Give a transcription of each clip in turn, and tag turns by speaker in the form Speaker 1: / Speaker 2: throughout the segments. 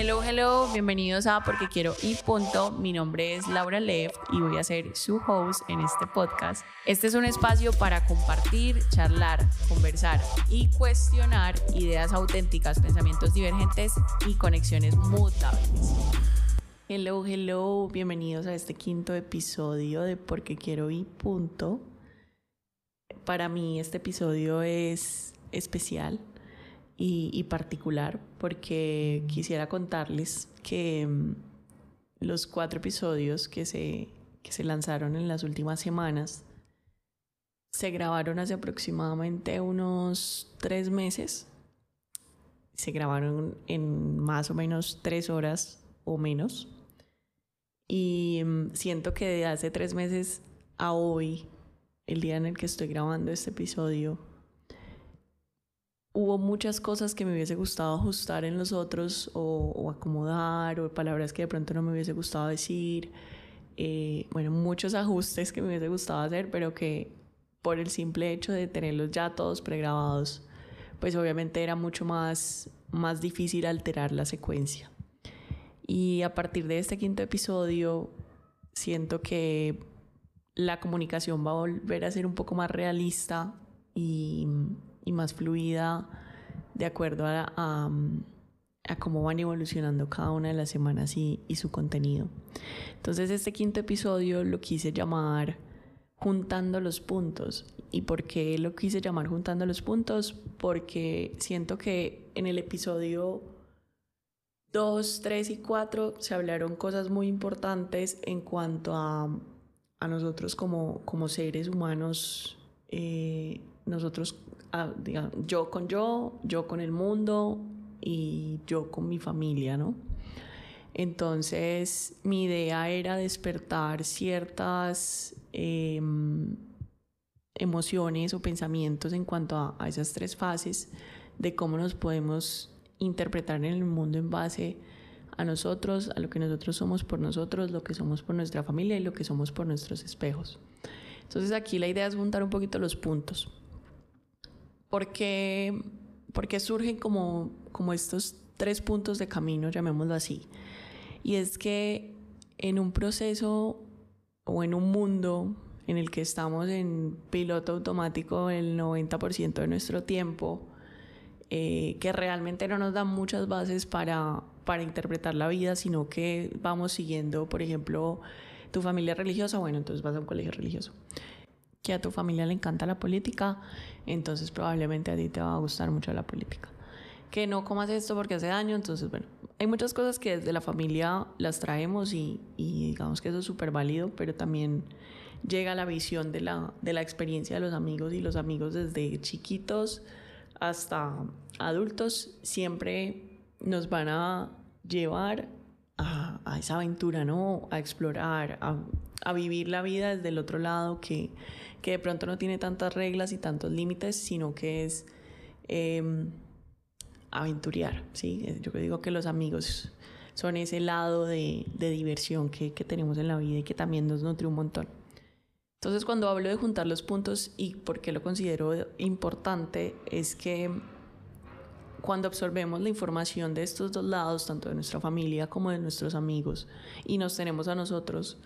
Speaker 1: Hello, hello, bienvenidos a Porque Quiero y Punto. Mi nombre es Laura Lev y voy a ser su host en este podcast. Este es un espacio para compartir, charlar, conversar y cuestionar ideas auténticas, pensamientos divergentes y conexiones mutables. Hello, hello, bienvenidos a este quinto episodio de Porque Quiero y Punto. Para mí este episodio es especial y, particular porque quisiera contarles que mm, los cuatro episodios que se, que se lanzaron en las últimas semanas se grabaron hace aproximadamente unos tres meses. Se grabaron en más o menos tres horas o menos. Y mm, siento que de hace tres meses a hoy, el día en el que estoy grabando este episodio, hubo muchas cosas que me hubiese gustado ajustar en los otros o, acomodar o palabras que de pronto no me hubiese gustado decir. Eh, bueno, muchos ajustes que me hubiese gustado hacer, pero que por el simple hecho de tenerlos ya todos pregrabados, pues obviamente era mucho más, más difícil alterar la secuencia. Y a partir de este quinto episodio, siento que la comunicación va a volver a ser un poco más realista y y más fluida de acuerdo a, a, cómo van evolucionando cada una de las semanas y, y su contenido. Entonces este quinto episodio lo quise llamar Juntando los puntos. ¿Y por qué lo quise llamar Juntando los puntos? Porque siento que en el episodio 2, 3 y 4 se hablaron cosas muy importantes en cuanto a, a nosotros como, como seres humanos, eh, nosotros yo con yo, yo con el mundo y yo con mi familia, ¿no? Entonces mi idea era despertar ciertas em, emociones o pensamientos en cuanto a, a, esas tres fases de cómo nos podemos interpretar en el mundo en base a nosotros, a lo que nosotros somos por nosotros, lo que somos por nuestra familia y lo que somos por nuestros espejos. Entonces aquí la idea es juntar un poquito los puntos porque, porque surgen como, como estos tres puntos de camino, llamémoslo así. Y es que en un proceso o en un mundo en el que estamos en piloto automático el 90% de nuestro tiempo, eh, que realmente no nos dan muchas bases para, para interpretar la vida, sino que vamos siguiendo, por ejemplo, tu familia religiosa, bueno, entonces vas a un colegio religioso que a tu familia le encanta la política, entonces probablemente a ti te va a gustar mucho la política. Que no comas esto porque hace daño, entonces bueno, hay muchas cosas que desde la familia las traemos y, digamos que eso es súper válido, pero también llega la visión de la, de la experiencia de los amigos y los amigos desde chiquitos hasta adultos siempre nos van a llevar a, a esa aventura, ¿no? A explorar, a, a vivir la vida desde el otro lado que que de pronto no tiene tantas reglas y tantos límites, sino que es eh, aventurear, ¿sí? Eh, yo digo que los amigos son ese lado de, de diversión que, que, tenemos en la vida y que también nos nutre un montón. Entonces cuando hablo de juntar los puntos y por qué lo considero importante es que cuando absorbemos la información de estos dos lados, tanto de nuestra familia como de nuestros amigos, y nos tenemos a nosotros,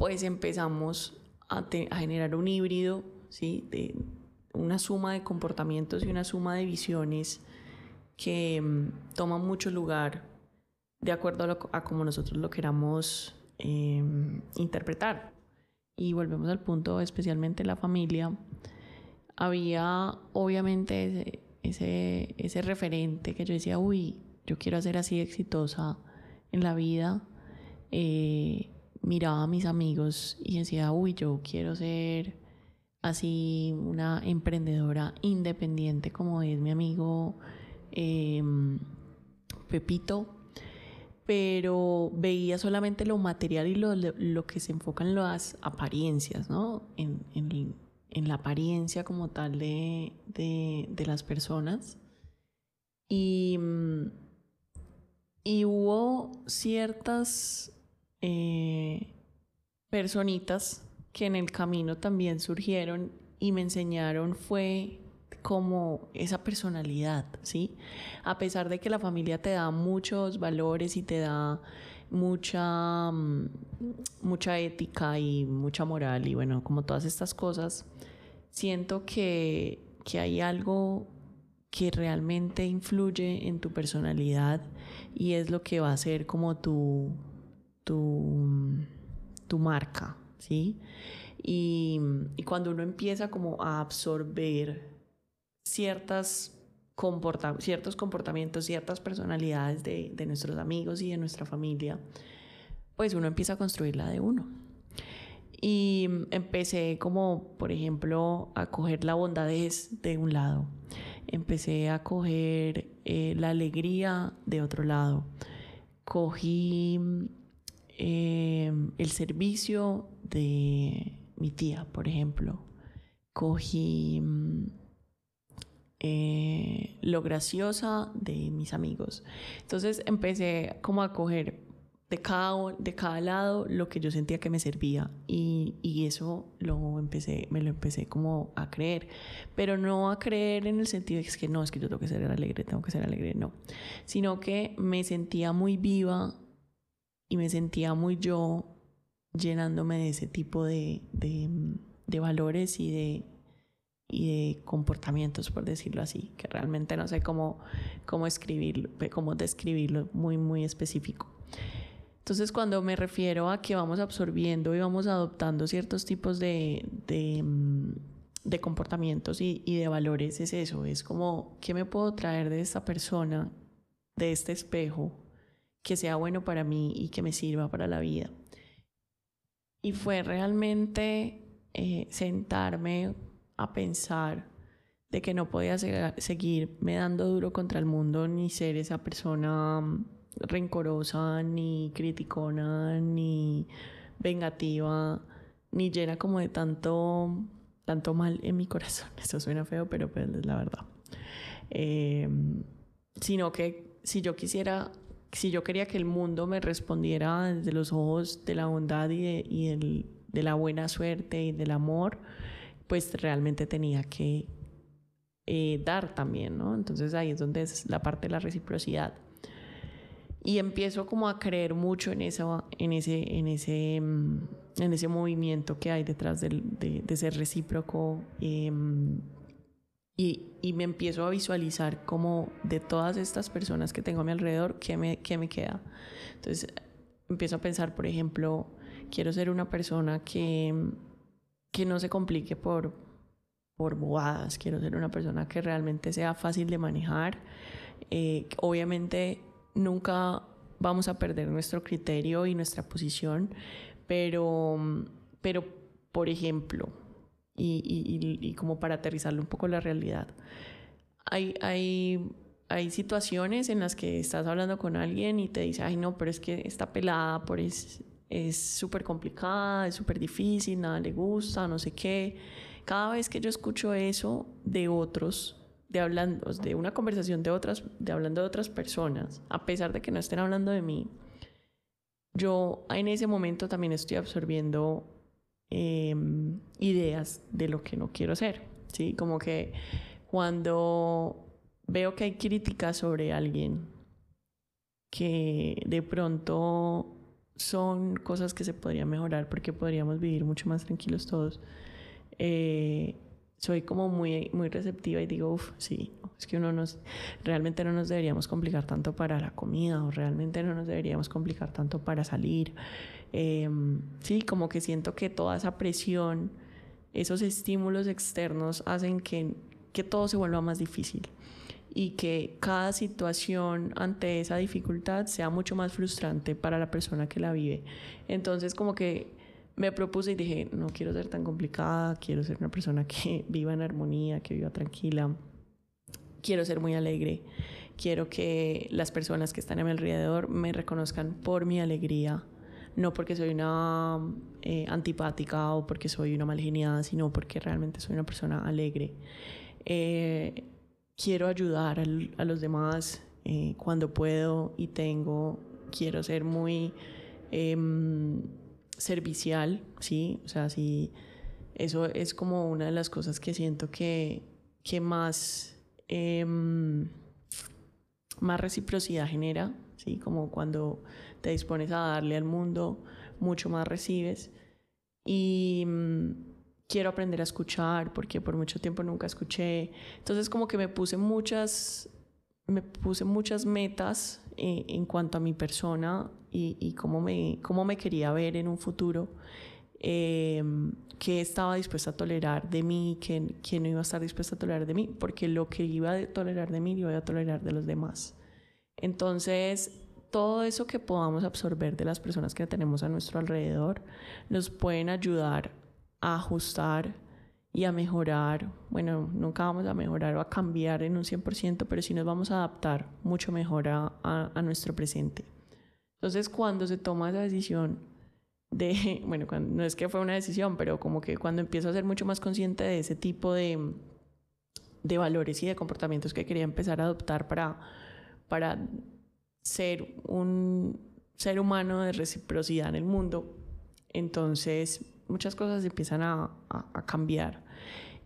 Speaker 1: pues empezamos a, generar un híbrido, ¿sí? De una suma de comportamientos y una suma de visiones que mm, toman mucho lugar de acuerdo a, a como nosotros lo queramos em, interpretar. Y volvemos al punto, especialmente la familia. Había obviamente ese, ese, referente que yo decía, uy, yo quiero ser así exitosa en la vida. Eh, miraba a mis amigos y decía, uy, yo quiero ser así una emprendedora independiente como es mi amigo em, Pepito, pero veía solamente lo material y lo, lo, que se enfoca en las apariencias, ¿no? En, en, en la apariencia como tal de, de, de las personas. Y, y hubo ciertas eh, personitas que en el camino también surgieron y me enseñaron fue como esa personalidad, ¿sí? A pesar de que la familia te da muchos valores y te da mucha, mm, mucha ética y mucha moral y bueno, como todas estas cosas, siento que, que hay algo que realmente influye en tu personalidad y es lo que va a ser como tu, tu, tu marca, ¿sí? Y, cuando uno empieza como a absorber ciertas ciertos comportamientos, ciertas personalidades de, de nuestros amigos y de nuestra familia, pues uno empieza a construir la de uno. Y empecé como, por ejemplo, a coger la bondadez de un lado. Empecé a coger eh, la alegría de otro lado. Cogí eh, el servicio de mi tía, por ejemplo. Cogí eh, lo graciosa de mis amigos. Entonces empecé como a coger de cada, de cada lado lo que yo sentía que me servía y, y, eso lo empecé, me lo empecé como a creer, pero no a creer en el sentido de que es que no, es que yo tengo que ser alegre, tengo que ser alegre, no, sino que me sentía muy viva y me sentía muy yo llenándome de ese tipo de, de, de valores y de, y de comportamientos, por decirlo así, que realmente no sé cómo, cómo escribirlo, cómo describirlo muy, muy específico. Entonces, cuando me refiero a que vamos absorbiendo y vamos adoptando ciertos tipos de, de, mm, de comportamientos y, y, de valores, es eso, es como, ¿qué me puedo traer de esta persona, de este espejo, que sea bueno para mí y que me sirva para la vida? Y fue realmente eh, sentarme a pensar de que no podía seguirme dando duro contra el mundo ni ser esa persona mm, rencorosa, ni criticona, ni vengativa, ni llena como de tanto, tanto mal en mi corazón. Eso suena feo, pero pues es la verdad. Em, sino que si yo quisiera, si yo quería que el mundo me respondiera desde los ojos de la bondad y de, y de la buena suerte y del amor, pues realmente tenía que eh, dar también, ¿no? Entonces ahí es donde es la parte de la reciprocidad. Y empiezo como a creer mucho en, eso, en, ese, en, ese, mm, en ese movimiento que hay detrás de, de, ser recíproco. Em, y, y, me empiezo a visualizar como de todas estas personas que tengo a mi alrededor, ¿qué me, qué me queda? Entonces empiezo a pensar, por ejemplo, quiero ser una persona que que no se complique por, por bobadas. Quiero ser una persona que realmente sea fácil de manejar. Eh, obviamente nunca vamos a perder nuestro criterio y nuestra posición, pero, pero por ejemplo, y, como para aterrizarle un poco la realidad, hay, hay, hay situaciones en las que estás hablando con alguien y te dice, ay no, pero es que está pelada por, es, es súper complicada, es súper difícil, nada le gusta, no sé qué. Cada vez que yo escucho eso de otros, de hablando, de una conversación de otras, de hablando de otras personas, a pesar de que no estén hablando de mí, yo en ese momento también estoy absorbiendo em, ideas de lo que no quiero ser, ¿sí? Como que cuando veo que hay críticas sobre alguien que de pronto son cosas que se podrían mejorar porque podríamos vivir mucho más tranquilos todos. Eh, soy como muy, muy receptiva y digo, uff, sí, es que uno nos, realmente no nos deberíamos complicar tanto para la comida o realmente no nos deberíamos complicar tanto para salir. Em, sí, como que siento que toda esa presión, esos estímulos externos hacen que, que todo se vuelva más difícil y que cada situación ante esa dificultad sea mucho más frustrante para la persona que la vive. Entonces como que me propuse y dije, no quiero ser tan complicada, quiero ser una persona que viva en armonía, que viva tranquila, quiero ser muy alegre, quiero que las personas que están a mi alrededor me reconozcan por mi alegría, no porque soy una eh, antipática o porque soy una malgeniada, sino porque realmente soy una persona alegre. Eh, quiero ayudar a los demás eh, cuando puedo y tengo, quiero ser muy em, servicial, ¿sí? O sea, sí, eso es como una de las cosas que siento que, que más, em, más reciprocidad genera, ¿sí? Como cuando te dispones a darle al mundo, mucho más recibes. Y mm, quiero aprender a escuchar porque por mucho tiempo nunca escuché. Entonces como que me puse muchas, me puse muchas metas eh, en cuanto a mi persona y, cómo, me, cómo me quería ver en un futuro. Eh, qué estaba dispuesta a tolerar de mí, qué, no iba a estar dispuesta a tolerar de mí, porque lo que iba a tolerar de mí, lo iba a tolerar de los demás. Entonces, todo eso que podamos absorber de las personas que tenemos a nuestro alrededor nos pueden ayudar a ajustar y a mejorar. Bueno, nunca vamos a mejorar o a cambiar en un 100%, pero sí nos vamos a adaptar mucho mejor a, a nuestro presente. Entonces, cuando se toma esa decisión de, bueno, no es que fue una decisión, pero como que cuando empiezo a ser mucho más consciente de ese tipo de, de valores y de comportamientos que quería empezar a adoptar para, para ser un ser humano de reciprocidad en el mundo, entonces muchas cosas empiezan a, cambiar.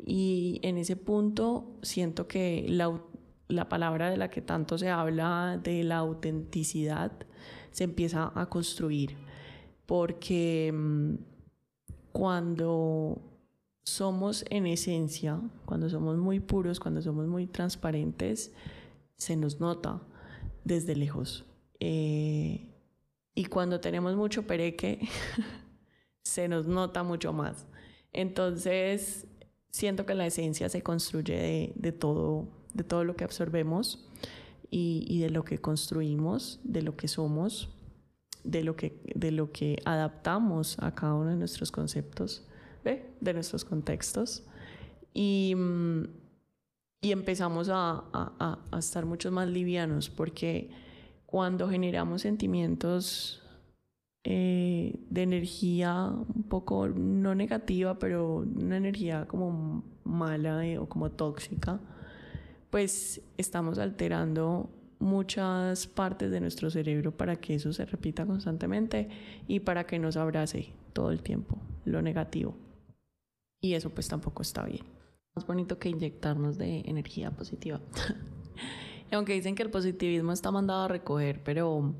Speaker 1: Y en ese punto siento que la, la palabra de la que tanto se habla, de la autenticidad, se empieza a construir porque mm, cuando somos en esencia, cuando somos muy puros, cuando somos muy transparentes, se nos nota desde lejos. Eh, y cuando tenemos mucho pereque, se nos nota mucho más. Entonces, siento que la esencia se construye de, todo, de todo lo que absorbemos y, de lo que construimos, de lo que somos de lo que, de lo que adaptamos a cada uno de nuestros conceptos, de nuestros contextos. Y, y empezamos a, a, a, estar mucho más livianos porque cuando generamos sentimientos eh, de energía un poco no negativa, pero una energía como mala eh, o como tóxica, pues estamos alterando muchas partes de nuestro cerebro para que eso se repita constantemente y para que nos abrace todo el tiempo lo negativo. Y eso pues tampoco está bien. Más bonito que inyectarnos de energía positiva. y aunque dicen que el positivismo está mandado a recoger, pero,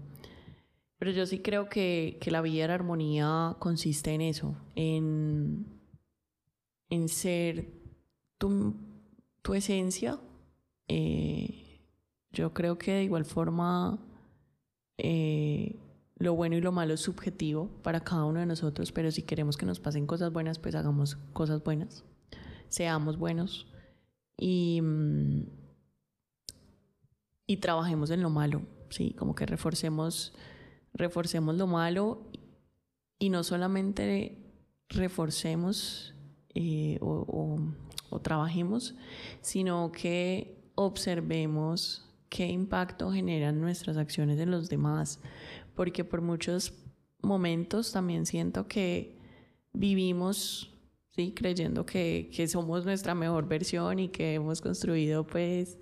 Speaker 1: pero yo sí creo que, que la vida la armonía consiste en eso, en, en ser tu, tu esencia. Eh, yo creo que de igual forma eh, lo bueno y lo malo es subjetivo para cada uno de nosotros, pero si queremos que nos pasen cosas buenas, pues hagamos cosas buenas, seamos buenos y, mm, y trabajemos en lo malo, ¿sí? Como que reforcemos, reforcemos lo malo y no solamente reforcemos eh, o, o trabajemos, sino que observemos qué impacto generan nuestras acciones en los demás, porque por muchos momentos también siento que vivimos, sí, creyendo que, que somos nuestra mejor versión y que hemos construido pues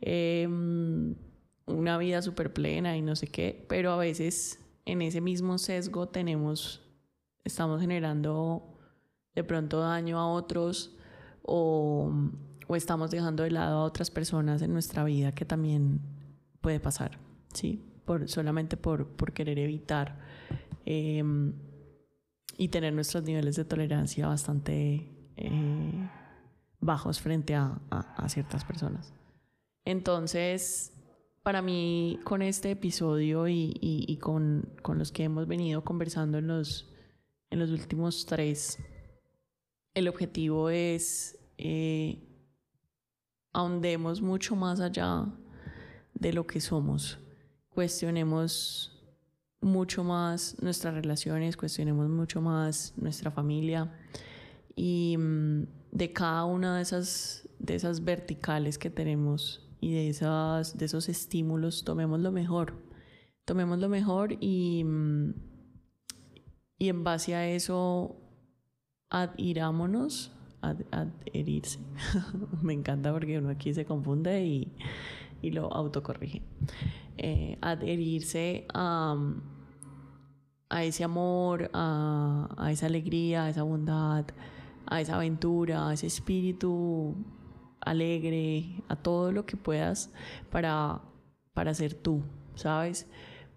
Speaker 1: em, una vida súper plena y no sé qué, pero a veces en ese mismo sesgo tenemos, estamos generando de pronto daño a otros o o estamos dejando de lado a otras personas en nuestra vida que también puede pasar, ¿sí? Por, solamente por, por querer evitar em, y tener nuestros niveles de tolerancia bastante eh, bajos frente a, a, ciertas personas. Entonces, para mí, con este episodio y, y, con, con, los que hemos venido conversando en los, en los últimos tres, el objetivo es eh, ahondemos mucho más allá de lo que somos. Cuestionemos mucho más nuestras relaciones, cuestionemos mucho más nuestra familia y mm, de cada una de esas, de esas verticales que tenemos y de, esas, de esos estímulos, tomemos lo mejor. Tomemos lo mejor y, mm, y en base a eso adhirámonos adherirse. Me encanta porque uno aquí se confunde y, y lo autocorrige. Eh, adherirse a, a, ese amor, a, a, esa alegría, a esa bondad, a esa aventura, a ese espíritu alegre, a todo lo que puedas para, para ser tú, ¿sabes?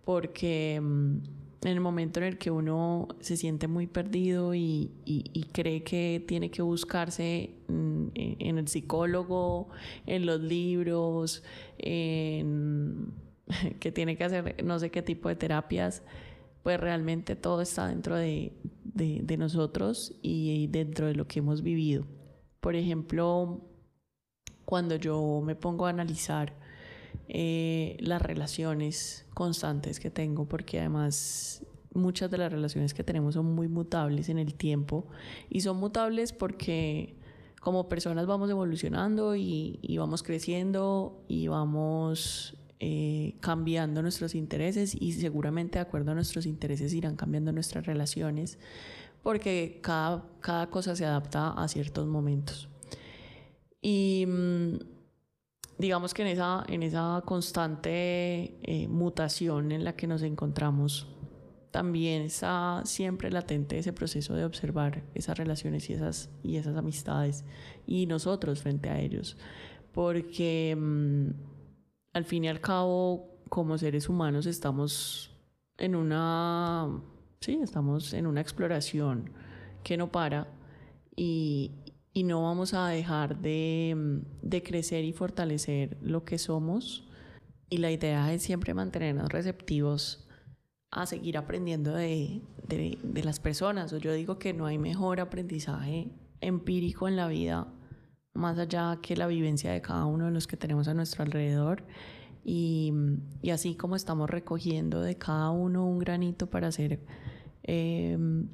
Speaker 1: Porque mm, en el momento en el que uno se siente muy perdido y, cree que tiene que buscarse en, en, el psicólogo, en los libros, en que tiene que hacer no sé qué tipo de terapias, pues realmente todo está dentro de, de, nosotros y dentro de lo que hemos vivido. Por ejemplo, cuando yo me pongo a analizar eh, las relaciones constantes que tengo, porque además muchas de las relaciones que tenemos son muy mutables en el tiempo y son mutables porque como personas vamos evolucionando y, y vamos creciendo y vamos eh, cambiando nuestros intereses y seguramente de acuerdo a nuestros intereses irán cambiando nuestras relaciones porque cada, cada cosa se adapta a ciertos momentos. Y mm, digamos que en esa, en esa constante eh, mutación en la que nos encontramos, también está siempre latente ese proceso de observar esas relaciones y esas, y esas amistades y nosotros frente a ellos. Porque mm, al fin y al cabo, como seres humanos, estamos en una, sí, estamos en una exploración que no para y, no vamos a dejar de, crecer y fortalecer lo que somos. Y la idea es siempre mantenernos receptivos a seguir aprendiendo de, de, las personas. Yo digo que no hay mejor aprendizaje empírico en la vida más allá que la vivencia de cada uno de los que tenemos a nuestro alrededor. Y, y así como estamos recogiendo de cada uno un granito para hacer em,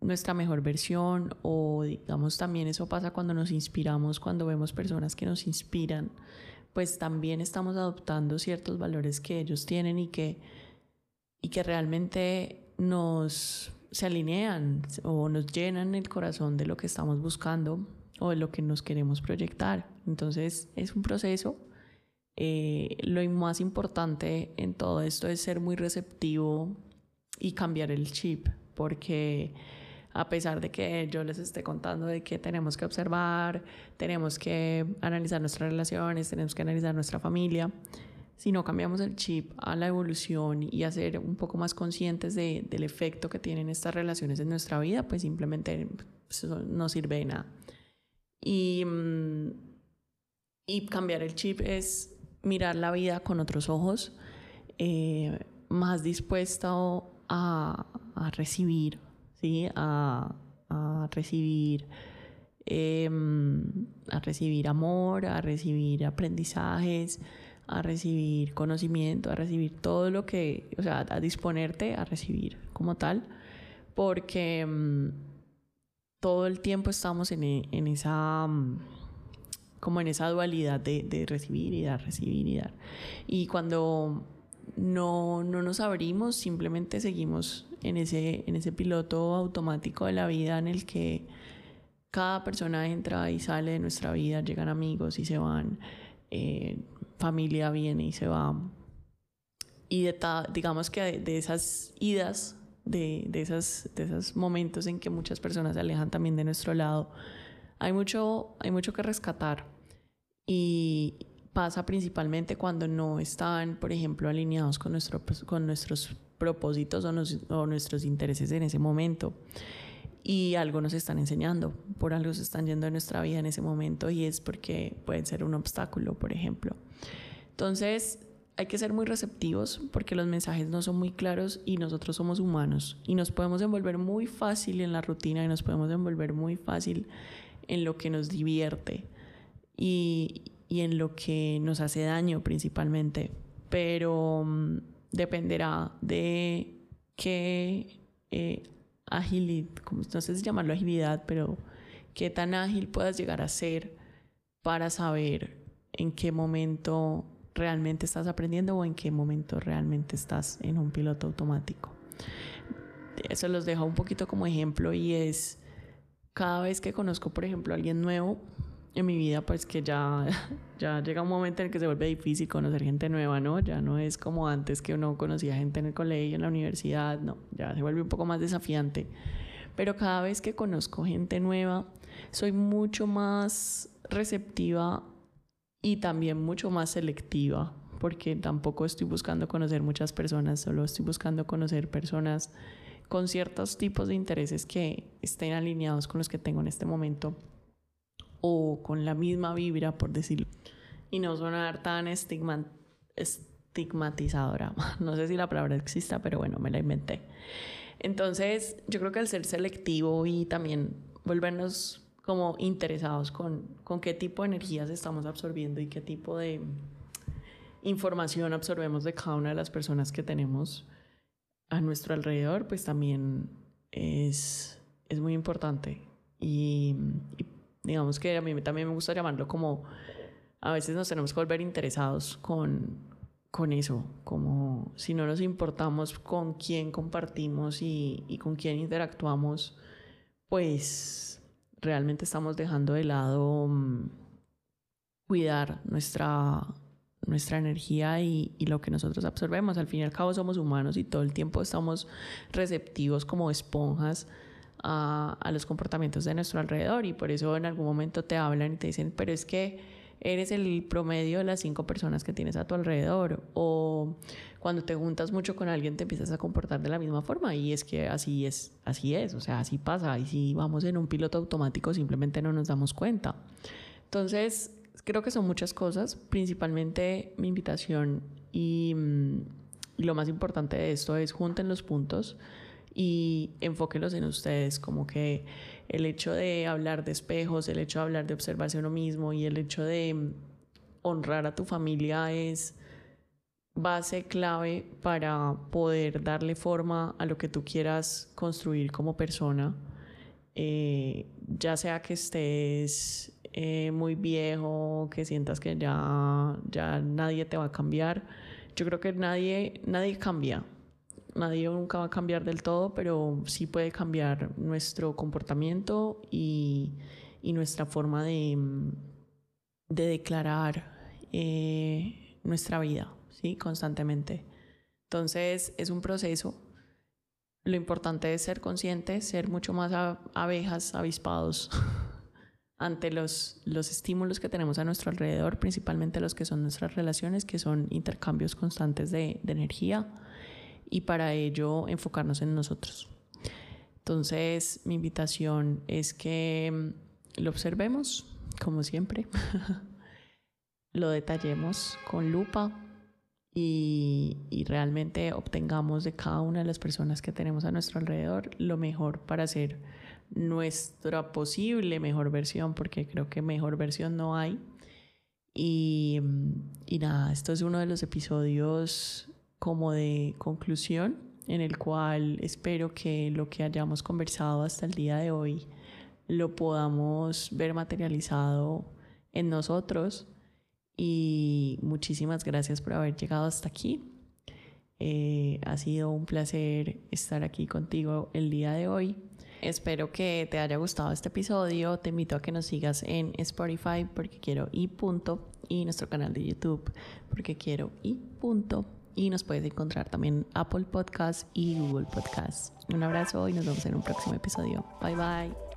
Speaker 1: nuestra mejor versión o digamos también eso pasa cuando nos inspiramos, cuando vemos personas que nos inspiran, pues también estamos adoptando ciertos valores que ellos tienen y que, y que realmente nos se alinean o nos llenan el corazón de lo que estamos buscando o de lo que nos queremos proyectar. Entonces es un proceso. Eh, lo más importante en todo esto es ser muy receptivo y cambiar el chip, porque a pesar de que yo les esté contando de que tenemos que observar, tenemos que analizar nuestras relaciones, tenemos que analizar nuestra familia, si no cambiamos el chip a la evolución y a ser un poco más conscientes de, del efecto que tienen estas relaciones en nuestra vida, pues simplemente no sirve de nada. Y, mm, y cambiar el chip es mirar la vida con otros ojos, eh, más dispuesto a recibir, ¿sí? a, a recibir em, a recibir amor, a recibir aprendizajes, a recibir conocimiento, a recibir todo lo que, o sea, a disponerte a recibir como tal, porque em, todo el tiempo estamos en, e, en esa mm, como en esa dualidad de, de, recibir y dar, recibir y dar. Y cuando no, no nos abrimos, simplemente seguimos en ese, en ese piloto automático de la vida en el que cada persona entra y sale de nuestra vida, llegan amigos y se van, eh, familia viene y se va. Y de digamos que de esas idas de, de, esas, de esos momentos en que muchas personas se alejan también de nuestro lado. Hay mucho, hay mucho que rescatar y pasa principalmente cuando no están, por ejemplo, alineados con, nuestro, con nuestros propósitos o, o nuestros intereses en ese momento. Y algo nos están enseñando, por algo se están yendo de nuestra vida en ese momento y es porque pueden ser un obstáculo, por ejemplo. Entonces, hay que ser muy receptivos porque los mensajes no son muy claros y nosotros somos humanos y nos podemos envolver muy fácil en la rutina y nos podemos envolver muy fácil en lo que nos divierte y, y en lo que nos hace daño principalmente. Pero um, dependerá de qué eh, agilidad, no sé si llamarlo agilidad, pero qué tan ágil puedas llegar a ser para saber en qué momento realmente estás aprendiendo o en qué momento realmente estás en un piloto automático. Eso los dejo un poquito como ejemplo y es cada vez que conozco, por ejemplo, a alguien nuevo en mi vida, pues que ya, ya llega un momento en el que se vuelve difícil conocer gente nueva, ¿no? Ya no es como antes que uno conocía gente en el colegio, en la universidad, no, ya se vuelve un poco más desafiante. Pero cada vez que conozco gente nueva, soy mucho más receptiva y también mucho más selectiva, porque tampoco estoy buscando conocer muchas personas, solo estoy buscando conocer personas con ciertos tipos de intereses que estén alineados con los que tengo en este momento o con la misma vibra, por decirlo, y no sonar tan estigmatizadora. No sé si la palabra exista, pero bueno, me la inventé. Entonces, yo creo que el ser selectivo y también volvernos como interesados con, con qué tipo de energías estamos absorbiendo y qué tipo de información absorbemos de cada una de las personas que tenemos a nuestro alrededor, pues también es, es muy importante. Y, digamos que a mí también me gusta llamarlo como a veces nos tenemos que volver interesados con, con eso, como si no nos importamos con quién compartimos y, y con quién interactuamos, pues realmente estamos dejando de lado mm, cuidar nuestra, nuestra energía y, y, lo que nosotros absorbemos. Al fin y al cabo somos humanos y todo el tiempo estamos receptivos como esponjas a, a, los comportamientos de nuestro alrededor y por eso en algún momento te hablan y te dicen, pero es que eres el promedio de las cinco personas que tienes a tu alrededor o cuando te juntas mucho con alguien te empiezas a comportar de la misma forma y es que así es, así es, o sea, así pasa y si vamos en un piloto automático simplemente no nos damos cuenta. Entonces, creo que son muchas cosas, principalmente mi invitación y, mm, y lo más importante de esto es junten los puntos y enfóquenlos en ustedes, como que el hecho de hablar de espejos, el hecho de hablar de observarse uno mismo y el hecho de mm, honrar a tu familia es base clave para poder darle forma a lo que tú quieras construir como persona, eh, ya sea que estés eh, muy viejo, que sientas que ya, ya nadie te va a cambiar. Yo creo que nadie, nadie cambia, nadie nunca va a cambiar del todo, pero sí puede cambiar nuestro comportamiento y, y nuestra forma de, de declarar eh, nuestra vida, ¿sí? Constantemente. Entonces es un proceso. Lo importante es ser consciente, ser mucho más abejas, avispados ante los, los estímulos que tenemos a nuestro alrededor, principalmente los que son nuestras relaciones, que son intercambios constantes de energía y para ello enfocarnos en nosotros. Entonces, mi invitación es que mm, lo observemos, como siempre, lo detallemos con lupa y, realmente obtengamos de cada una de las personas que tenemos a nuestro alrededor lo mejor para ser nuestra posible mejor versión, porque creo que mejor versión no hay. Y, mm, y nada, esto es uno de los episodios como de conclusión en el cual espero que lo que hayamos conversado hasta el día de hoy lo podamos ver materializado en nosotros y muchísimas gracias por haber llegado hasta aquí. Eh, ha sido un placer estar aquí contigo el día de hoy. Espero que te haya gustado este episodio. Te invito a que nos sigas en Spotify porque quiero y punto y nuestro canal de YouTube porque quiero y punto y nos puedes encontrar también Apple Podcasts y Google Podcasts. Un abrazo y nos vemos en un próximo episodio. Bye bye.